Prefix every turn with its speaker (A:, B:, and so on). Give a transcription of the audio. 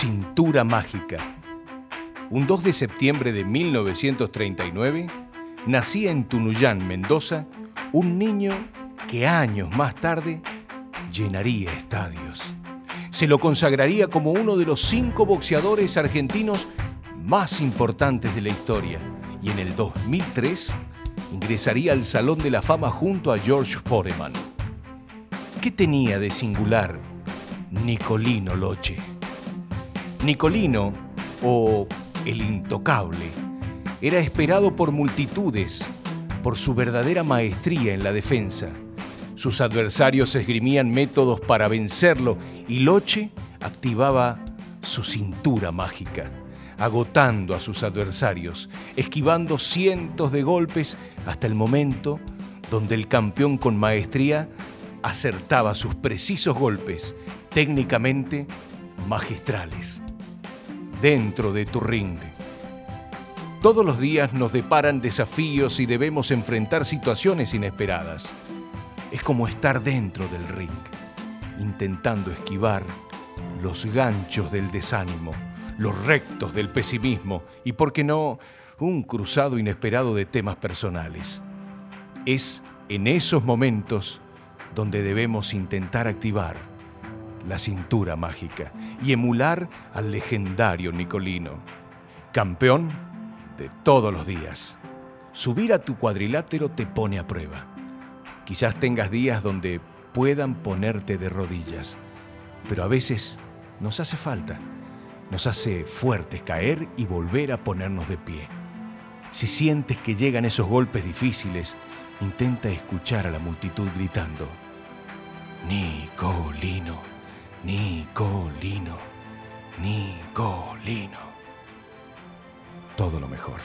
A: Cintura Mágica. Un 2 de septiembre de 1939 nacía en Tunuyán, Mendoza, un niño que años más tarde llenaría estadios. Se lo consagraría como uno de los cinco boxeadores argentinos más importantes de la historia y en el 2003 ingresaría al Salón de la Fama junto a George Foreman. ¿Qué tenía de singular Nicolino Loche? Nicolino, o el intocable, era esperado por multitudes por su verdadera maestría en la defensa. Sus adversarios esgrimían métodos para vencerlo y Loche activaba su cintura mágica agotando a sus adversarios, esquivando cientos de golpes hasta el momento donde el campeón con maestría acertaba sus precisos golpes, técnicamente magistrales. Dentro de tu ring. Todos los días nos deparan desafíos y debemos enfrentar situaciones inesperadas. Es como estar dentro del ring, intentando esquivar los ganchos del desánimo los rectos del pesimismo y, por qué no, un cruzado inesperado de temas personales. Es en esos momentos donde debemos intentar activar la cintura mágica y emular al legendario Nicolino, campeón de todos los días. Subir a tu cuadrilátero te pone a prueba. Quizás tengas días donde puedan ponerte de rodillas, pero a veces nos hace falta nos hace fuertes caer y volver a ponernos de pie. Si sientes que llegan esos golpes difíciles, intenta escuchar a la multitud gritando, Nicolino, Nicolino, Nicolino. Todo lo mejor.